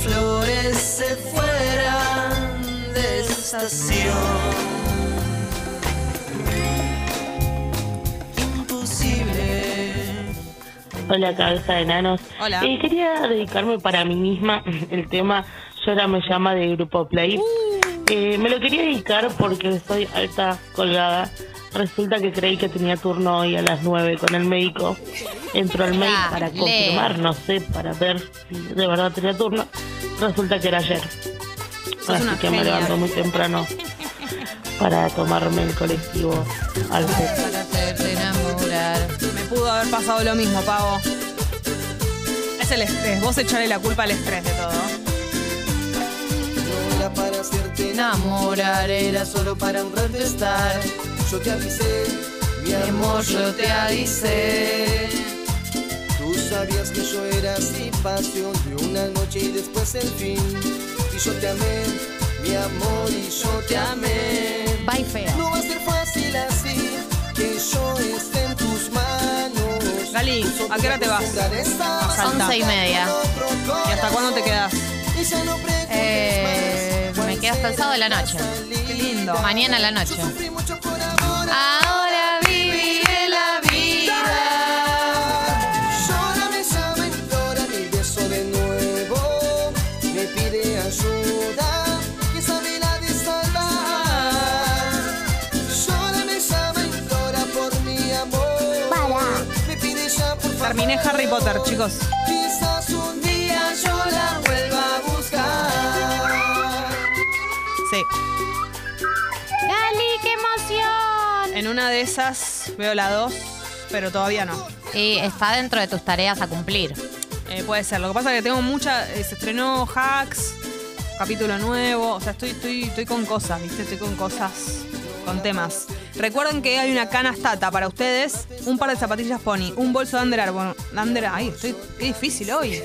Speaker 13: Flores se fueran de estación.
Speaker 9: Hola, cabeza de enanos.
Speaker 1: Hola.
Speaker 9: Eh, quería dedicarme para mí misma el tema Llora me llama de Grupo Play. Eh, me lo quería dedicar porque estoy alta colgada. Resulta que creí que tenía turno hoy a las 9 con el médico. Entro al mail para
Speaker 5: Dale.
Speaker 9: confirmar, no sé, para ver si de verdad tenía turno. Resulta que era ayer. Así que me levanto muy temprano para tomarme el colectivo al centro.
Speaker 1: Pudo haber pasado lo mismo, Pavo. Es el estrés. Vos echarle la culpa al estrés de todo.
Speaker 13: No era para hacerte
Speaker 5: Enamorar
Speaker 13: era solo para honrarte estar. Yo te avisé, mi amor, yo te avisé. Tú sabías que yo era sin pasión de una noche y después el fin. Y yo te amé, mi amor, y yo te amé.
Speaker 5: Bye feo.
Speaker 13: No va a ser fácil así, que yo esté.
Speaker 1: Gali, ¿a qué hora te vas? A.
Speaker 5: Once y media.
Speaker 1: ¿Y hasta cuándo te quedas?
Speaker 5: Eh, me quedo hasta el sábado de la noche.
Speaker 1: Qué lindo.
Speaker 5: Mañana a la noche. Ahora
Speaker 1: Harry Potter, chicos.
Speaker 13: Quizás un día yo la vuelva a buscar.
Speaker 1: Sí.
Speaker 5: Gali, qué emoción.
Speaker 1: En una de esas veo la 2, pero todavía no.
Speaker 5: Y está dentro de tus tareas a cumplir.
Speaker 1: Eh, puede ser. Lo que pasa es que tengo mucha. eh, se estrenó Hacks, capítulo nuevo. O sea, estoy, estoy, estoy con cosas, ¿viste? Estoy con cosas, con temas. Recuerden que hay una canastata para ustedes, un par de zapatillas pony, un bolso de Under Armour. Under, ay, estoy, qué difícil hoy.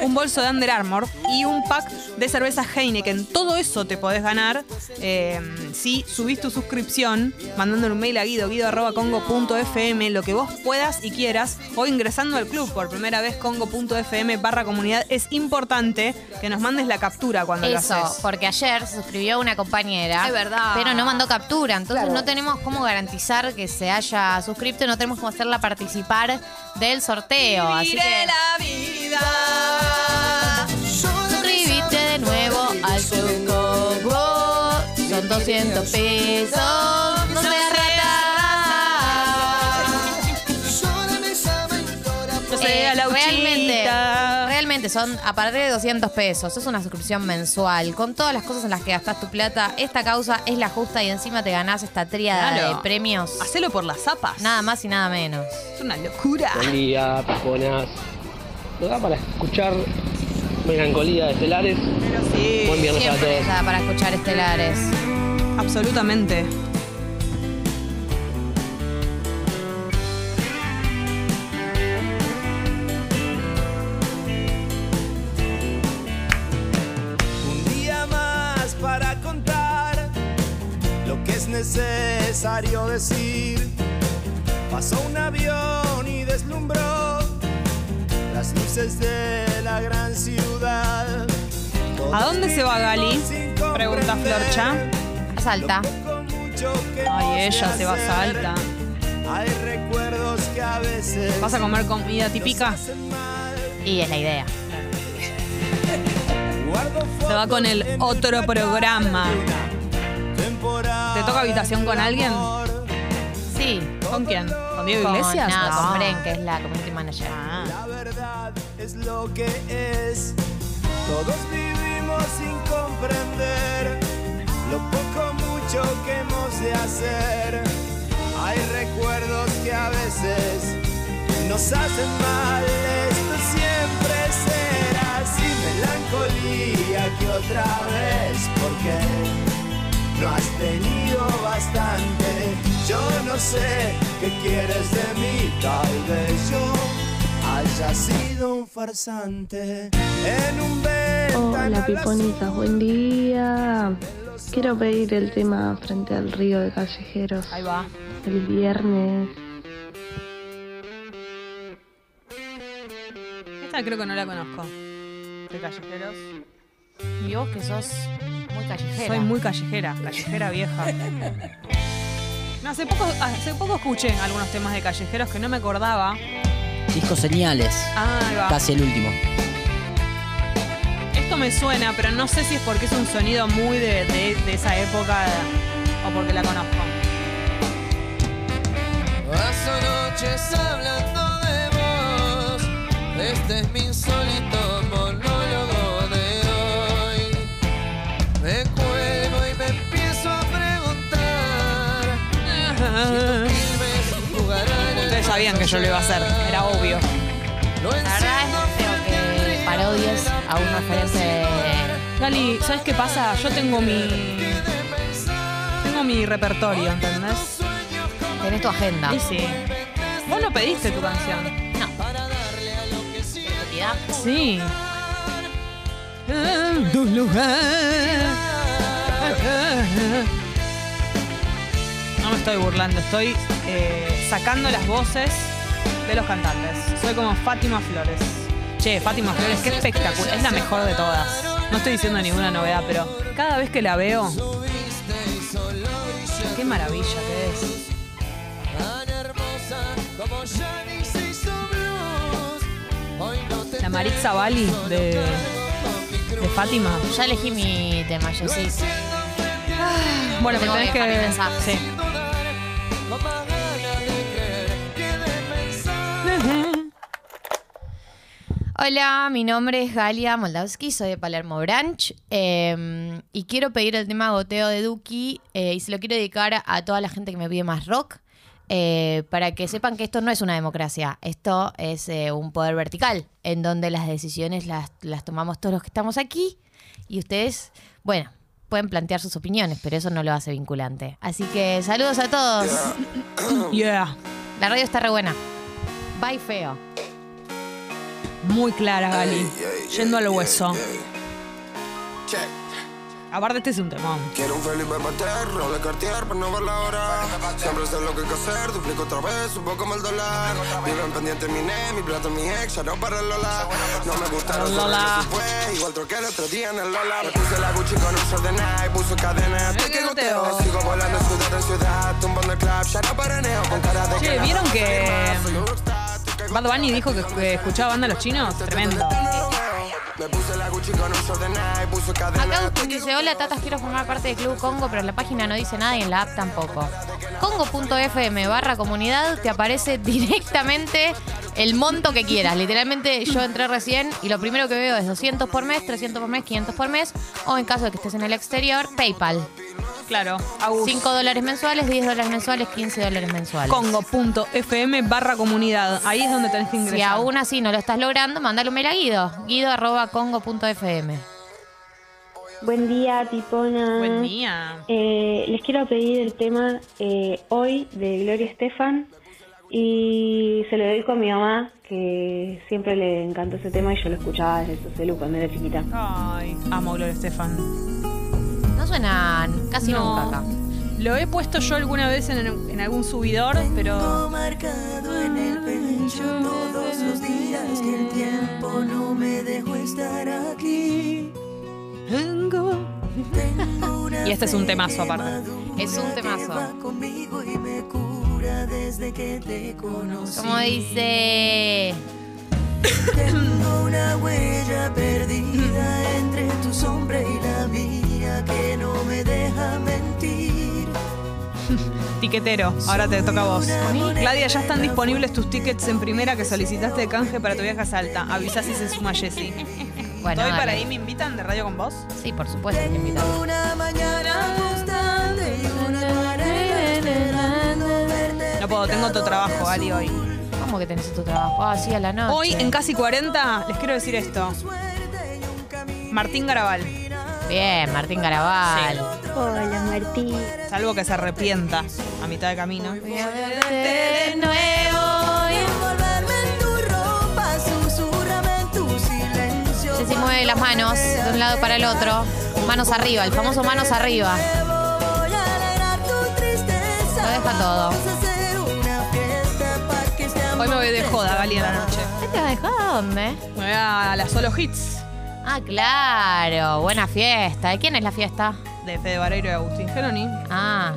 Speaker 1: Un bolso de Under Armour y un pack de cerveza Heineken. Todo eso te podés ganar eh, si subís tu suscripción mandando un mail a guido, guido.congo.fm, lo que vos puedas y quieras, o ingresando al club por primera vez congo.fm barra comunidad. Es importante que nos mandes la captura cuando lo
Speaker 5: Eso,
Speaker 1: haces.
Speaker 5: porque ayer se suscribió una compañera.
Speaker 1: Es verdad.
Speaker 5: Pero no mandó captura. Entonces no tenemos cómo garantizar que se haya suscrito y no tenemos cómo hacerla participar del sorteo. Así que.
Speaker 1: la vida.
Speaker 5: Suscríbete de nuevo al Congo. Son 200 pesos. No seas
Speaker 1: Yo soy a la
Speaker 5: Eh, realmente, son a partir de 200 pesos. Es una suscripción mensual. Con todas las cosas en las que gastas tu plata, esta causa es la justa y encima te ganás esta tríada
Speaker 1: Claro.
Speaker 5: de premios.
Speaker 1: Hacelo por las zapas.
Speaker 5: Nada más y nada menos.
Speaker 1: Es una locura.
Speaker 15: Buen día, piponas. ¿No da para escuchar Melancolía de Estelares?
Speaker 1: Pero sí.
Speaker 15: Buen viernes a
Speaker 5: Siempre
Speaker 15: todos.
Speaker 5: está para escuchar estelares.
Speaker 1: Absolutamente.
Speaker 6: Necesario decir. Pasó un avión y deslumbró las luces de la gran ciudad.
Speaker 1: ¿A dónde se va Gali? Pregunta Florcha.
Speaker 5: A Salta.
Speaker 1: Ay, ella se va a Salta.
Speaker 6: Hay recuerdos que a veces
Speaker 1: ¿Vas a comer comida típica?
Speaker 5: Y es la idea.
Speaker 1: Se va con el otro programa. ¿Te toca habitación con alguien?
Speaker 5: Sí.
Speaker 1: ¿Con quién? ¿Con Diego
Speaker 5: Con,
Speaker 1: Iglesias?
Speaker 5: no,
Speaker 1: No.
Speaker 5: con Bren, que es la community manager.
Speaker 6: La verdad es lo que es. Todos vivimos sin comprender lo poco mucho que hemos de hacer. Hay recuerdos que a veces nos hacen mal. Esto siempre será así. Melancolía que otra vez, porque no has tenido bastante. Yo no sé qué quieres de mí, tal vez yo haya sido un farsante en un
Speaker 2: Hola piponitas, buen día. Quiero pedir el tema frente al río de callejeros.
Speaker 1: Ahí va.
Speaker 2: El viernes.
Speaker 1: Esta creo que no la conozco. De callejeros.
Speaker 5: Y vos que sos muy callejera.
Speaker 1: Soy muy callejera, callejera vieja. No, hace poco, hace poco escuché algunos temas de callejeros que no me acordaba.
Speaker 16: Disco Señales.
Speaker 1: Ah, ahí va.
Speaker 16: Casi el último.
Speaker 1: Esto me suena, pero no sé si es porque es un sonido muy de, de- de esa época o porque la conozco.
Speaker 6: Paso noches hablando de vos. Este es mi insólito
Speaker 1: sabían que yo lo iba a hacer, era obvio.
Speaker 5: La verdad es que parodies a un referente.
Speaker 1: Gali, ¿sabes qué pasa? Yo tengo mi. Tengo mi repertorio, ¿entendés?
Speaker 5: Tenés tu agenda.
Speaker 1: Y sí. Vos no pediste tu canción.
Speaker 5: No.
Speaker 1: Sí. En tu lugar. No me estoy burlando, estoy eh, sacando las voces de los cantantes. Soy como Fátima Flores. Che, Fátima Flores, qué espectacular. Es la mejor de todas. No estoy diciendo ninguna novedad, pero cada vez que la veo, qué maravilla que es. La Marixa Bali de, de Fátima.
Speaker 5: Ya elegí mi tema, yo sí.
Speaker 1: Bueno,
Speaker 5: Tengo
Speaker 1: pero tenés
Speaker 5: que dejar mi
Speaker 1: que.
Speaker 5: mensaje.
Speaker 1: Sí.
Speaker 5: Hola, mi nombre es Galia Moldavsky, soy de Palermo Branch eh, y quiero pedir el tema Goteo de Duki eh, y se lo quiero dedicar a toda la gente que me pide más rock eh, para que sepan que esto no es una democracia, esto es eh, un poder vertical en donde las decisiones las, las tomamos todos los que estamos aquí y ustedes, bueno, pueden plantear sus opiniones, pero eso no lo hace vinculante. Así que saludos a todos.
Speaker 1: Yeah.
Speaker 5: La radio está re buena. Bye, feo.
Speaker 1: Muy clara, Gali. Yendo al hueso. Aparte, este es un temón.
Speaker 17: Quiero un Felipe Pater, Rolex Cartier para no ver la hora. Siempre sé lo que hay que hacer, duplico otra vez, un poco el dólar. Viven pendiente mi ne, mi plato, mi ex, ya no para el Lola. No me gusta
Speaker 1: Para el Lola.
Speaker 17: Fue igual troqué el otro día en el Lola. Me puse la Gucci con un short de Nike, puso cadena. Estoy que goteo. Sigo volando ciudad en ciudad, tumbando el club, ya no paraneo con cara de
Speaker 1: Che, ¿vieron que. Bad Bunny dijo que, escuchaba banda los chinos? Tremendo.
Speaker 5: Acá Agustín dice, hola tatas, quiero formar parte del Club Congo, pero en la página no dice nada y en la app tampoco. Congo.fm barra comunidad te aparece directamente el monto que quieras. Literalmente yo entré recién y lo primero que veo es 200 por mes, 300 por mes, 500 por mes o en caso de que estés en el exterior, PayPal.
Speaker 1: Claro, Agus.
Speaker 5: 5 dólares mensuales, 10 dólares mensuales, 15 dólares mensuales.
Speaker 1: Congo.fm barra comunidad. Ahí es donde tenés que ingresar.
Speaker 5: Si aún así no lo estás logrando, mandale un mail a Guido. Guido arroba congo.fm.
Speaker 18: Buen día, Tipona.
Speaker 1: Buen día.
Speaker 18: Eh, les quiero pedir el tema eh, Hoy de Gloria Estefan y se lo dedico a mi mamá, que siempre le encantó ese tema y yo lo escuchaba desde su celu cuando era chiquita.
Speaker 1: Ay, amo Gloria Estefan.
Speaker 5: No suena casi
Speaker 1: No.
Speaker 5: nunca acá.
Speaker 1: Lo he puesto yo alguna vez en, en algún subidor, pero
Speaker 13: marcado en el pecho todos los días que el tiempo no me dejó estar aquí. Tengo una
Speaker 1: Y este es un temazo aparte.
Speaker 5: Es un temazo. Como dice...
Speaker 13: Tengo una huella perdida entre tu sombra y la mía que no me deja mentir.
Speaker 1: tiquetero. Ahora te toca a vos. Claudia, ya están disponibles tus tickets en primera que solicitaste de canje para tu viaje a Salta. Avisá si se suma Jessy.
Speaker 5: Bueno,
Speaker 1: ¿Estoy
Speaker 5: dale.
Speaker 1: para ahí? ¿Me invitan de radio con vos?
Speaker 5: Sí, por supuesto que invitan.
Speaker 13: Una mañana constante y una.
Speaker 1: No puedo, tengo otro trabajo, Gali, hoy.
Speaker 5: ¿Cómo que tenés tu trabajo? Ah, sí, a la noche.
Speaker 1: Hoy, en casi 40, les quiero decir esto. Martín Garabal.
Speaker 5: Bien, Martín Garabal.
Speaker 18: Hola, Martín.
Speaker 1: Salvo que se arrepienta a mitad de camino.
Speaker 5: De nuevo. Ceci mueve las manos de un lado para el otro. Manos arriba, el famoso manos arriba.
Speaker 13: Voy.
Speaker 5: Lo deja todo.
Speaker 13: Este
Speaker 1: Hoy me voy de joda, Gali, a la noche.
Speaker 5: ¿Qué te vas a dejar a dónde?
Speaker 1: Me voy a la solo hits
Speaker 5: Ah, claro. Buena fiesta. ¿De quién es la fiesta?
Speaker 1: de Fede Vareiro y Agustín Geroni.
Speaker 5: Ah,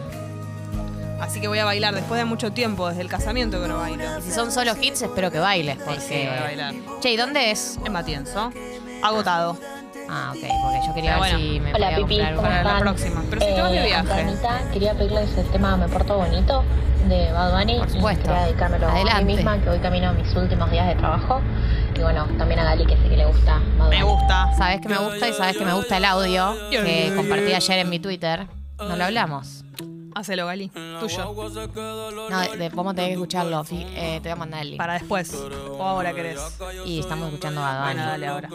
Speaker 1: Así que voy a bailar después de mucho tiempo, desde el casamiento que no bailo.
Speaker 5: si son solo hits, espero que bailes. Porque...
Speaker 1: sí, voy a bailar.
Speaker 5: Che, ¿y dónde es?
Speaker 1: En Matienzo. Agotado.
Speaker 5: Ah, ok, porque yo quería
Speaker 1: Pero
Speaker 5: ver
Speaker 1: bueno.
Speaker 5: si me
Speaker 19: Hola,
Speaker 5: podía
Speaker 19: Pipi,
Speaker 5: comprar
Speaker 19: ¿cómo
Speaker 1: Para la próxima. Pero si te vas de
Speaker 19: Eh,
Speaker 1: viaje.
Speaker 19: Antonita, quería pedirles el tema Me Porto Bonito de Bad Bunny.
Speaker 5: Por
Speaker 19: y
Speaker 5: supuesto.
Speaker 19: Quería dedicármelo a
Speaker 5: Adelante.
Speaker 19: mí misma, que hoy camino a mis últimos días de trabajo. Y bueno, también a Gali, que sé que le gusta.
Speaker 1: Me gusta.
Speaker 5: Sabes que me gusta y sabes que me gusta el audio que compartí ayer en mi Twitter. No lo hablamos.
Speaker 1: Hacelo, Gali. Tuyo.
Speaker 5: No, de, de- vamos a tener que escucharlo. fi- eh, te voy a mandar el link.
Speaker 1: Para después. O ahora querés.
Speaker 5: Y estamos escuchando a.
Speaker 1: Bueno, dale ahora.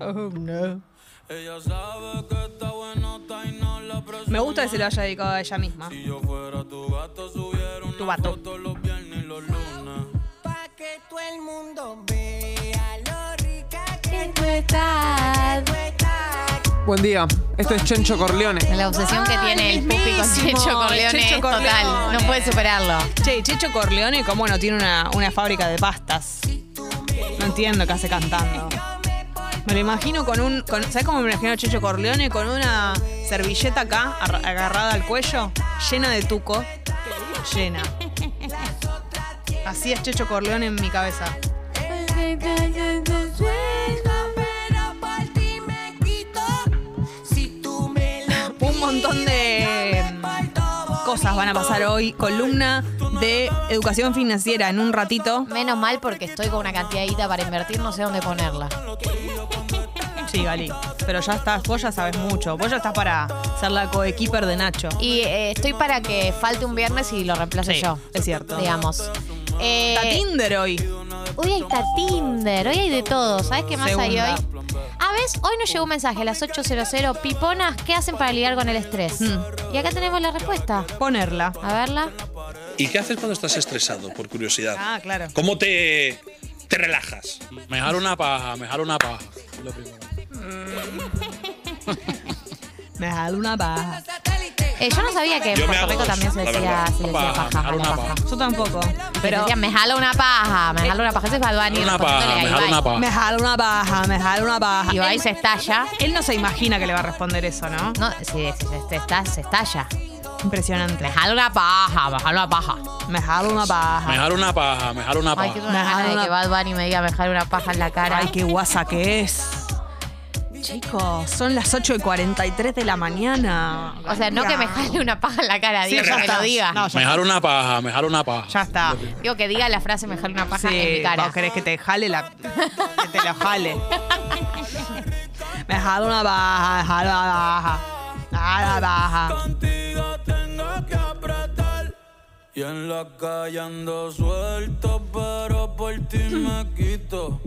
Speaker 1: Oh, no. Me gusta que se lo haya dedicado a ella misma. Tu vato.
Speaker 13: Que todo el mundo vea lo rica que
Speaker 5: tú estás.
Speaker 20: Buen día, esto es Chencho Corleone.
Speaker 5: La obsesión que tiene el pupi con
Speaker 1: mismísimo,
Speaker 5: Checho Corleone
Speaker 1: Checho
Speaker 5: es total.
Speaker 1: Corleone.
Speaker 5: No puede superarlo.
Speaker 1: Che, Checho Corleone, ¿cómo no tiene una, una fábrica de pastas? No entiendo qué hace cantando. Me lo imagino con un. Con, ¿Sabes cómo me imagino a Checho Corleone? Con una servilleta acá, ar- agarrada al cuello, llena de tuco. Llena. Así es Checho Corleone en mi cabeza. Un montón de cosas van a pasar hoy. Columna de educación financiera en un ratito.
Speaker 5: Menos mal porque estoy con una cantidad de guita para invertir, no sé dónde ponerla.
Speaker 1: Sí, Gali. Pero ya estás, vos ya sabes mucho. Vos ya estás para ser la coequiper de Nacho.
Speaker 5: Y eh, estoy para que falte un viernes y lo reemplace
Speaker 1: Sí,
Speaker 5: yo.
Speaker 1: es cierto.
Speaker 5: Digamos. Eh,
Speaker 1: Está Tinder hoy.
Speaker 5: Hoy hay está Tinder, hoy hay de todo. ¿Sabes qué más hay hoy? A ver, hoy nos llegó un mensaje a las 8.00. Piponas, ¿qué hacen para lidiar con el estrés? Y acá tenemos la respuesta.
Speaker 1: Ponerla.
Speaker 5: A verla.
Speaker 12: ¿Y qué haces cuando estás estresado, por curiosidad?
Speaker 1: Ah, claro.
Speaker 12: ¿Cómo te,
Speaker 21: te relajas.
Speaker 22: Me jalo una paja, me jalo una paja. Lo primero.
Speaker 1: Me jalo una paja.
Speaker 5: Eh, yo no sabía que en
Speaker 21: Yo me
Speaker 5: Puerto
Speaker 21: hago
Speaker 5: Rico
Speaker 21: dos,
Speaker 5: también se
Speaker 21: la
Speaker 5: decía,
Speaker 21: verdad.
Speaker 5: se decía
Speaker 22: Paja,
Speaker 5: paja.
Speaker 22: me jalo
Speaker 5: jalo
Speaker 22: una
Speaker 5: paja.
Speaker 22: paja.
Speaker 1: Yo tampoco.
Speaker 5: Pero
Speaker 1: Pero
Speaker 5: decían, me jalo una paja, me jalo una paja. Ese es Bad Bunny
Speaker 22: Una paja,
Speaker 5: respondiéndole a
Speaker 22: me jalo
Speaker 5: Ibai.
Speaker 22: una paja.
Speaker 1: me jalo una paja, me jalo una paja.
Speaker 5: Y Ibai se estalla.
Speaker 1: Él no se imagina que le va a responder eso, ¿no?
Speaker 5: No, sí, sí, se, está- se estalla.
Speaker 1: Impresionante.
Speaker 5: Me jalo una paja, me jalo una paja.
Speaker 1: Me jalo una paja.
Speaker 22: Me jalo una paja, me jalo una
Speaker 5: Ay,
Speaker 22: paja.
Speaker 5: tengo
Speaker 1: Me
Speaker 5: una gana
Speaker 1: jalo
Speaker 5: de
Speaker 1: una-
Speaker 5: que Bad Bunny me diga me jalo una paja en la cara.
Speaker 1: Ay, qué guasa que es. Chicos, son las 8 y 43 de la mañana.
Speaker 5: O sea, no que me jale una paja en la cara,
Speaker 1: Sí,
Speaker 5: digo
Speaker 1: ya
Speaker 5: que me
Speaker 1: está.
Speaker 5: lo diga.
Speaker 1: No, ya
Speaker 22: Me jalo una paja, me jalo una paja.
Speaker 1: Ya está.
Speaker 5: Digo que diga la frase me jale una paja
Speaker 1: Sí,
Speaker 5: en mi cara.
Speaker 1: vos querés que te jale la. que te la jale. Me jalo una baja, me jalo una baja. Me jalo una baja.
Speaker 6: Contigo tengo que apretar. Y en la calle ando suelto, pero por ti me quito.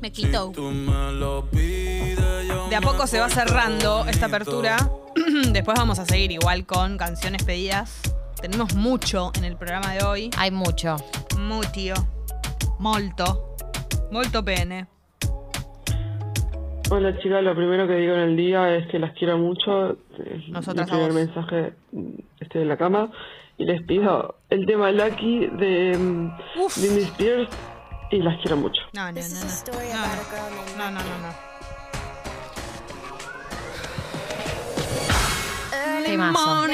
Speaker 1: Me quito.
Speaker 6: Tú me lo pides, yo
Speaker 1: De a poco se va cerrando esta apertura. Después vamos a seguir igual con canciones pedidas. Tenemos mucho en el programa de hoy.
Speaker 5: Hay mucho.
Speaker 1: Mucho. Molto. Molto pene.
Speaker 8: Hola chicas, lo primero que digo en el día es que las quiero mucho.
Speaker 1: Nosotras
Speaker 8: mi primer
Speaker 1: a vos.
Speaker 8: mensaje estoy en la cama y les pido el tema Lucky de mm, Britney Spears y las quiero mucho.
Speaker 1: No, no, no, no. No, no, no, no.
Speaker 5: Temazo.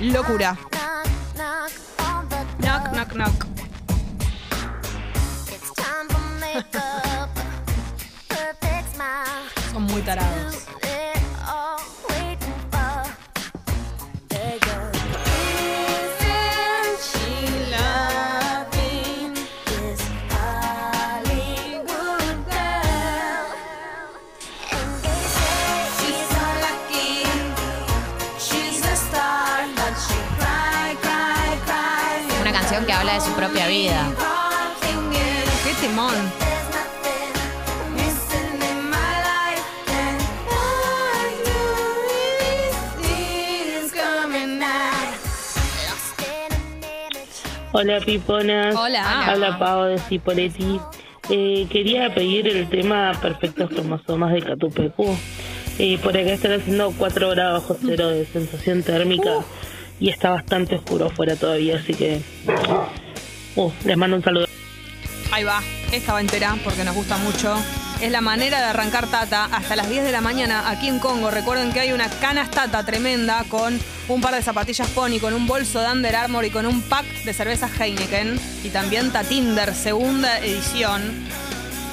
Speaker 1: Locura. Knock, knock, knock. Son muy tarados.
Speaker 5: De su propia vida.
Speaker 1: ¡Qué timón!
Speaker 9: Hola Piponas.
Speaker 1: Hola.
Speaker 9: Habla Pau de Cipoletti. Eh, quería pedir el tema Perfectos Cromosomas de Catupecu. Eh, por acá están haciendo 4 grados bajo cero de sensación térmica y está bastante oscuro afuera todavía, así que uh, les mando un saludo.
Speaker 1: Ahí va, esta va entera porque nos gusta mucho. Es la manera de arrancar Tata hasta las 10 de la mañana aquí en Congo. Recuerden que hay una canastata tremenda con un par de zapatillas Pony, con un bolso de Under Armour y con un pack de cervezas Heineken. Y también Tatinder, segunda edición.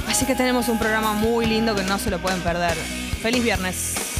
Speaker 1: Así que tenemos un programa muy lindo que no se lo pueden perder. Feliz viernes.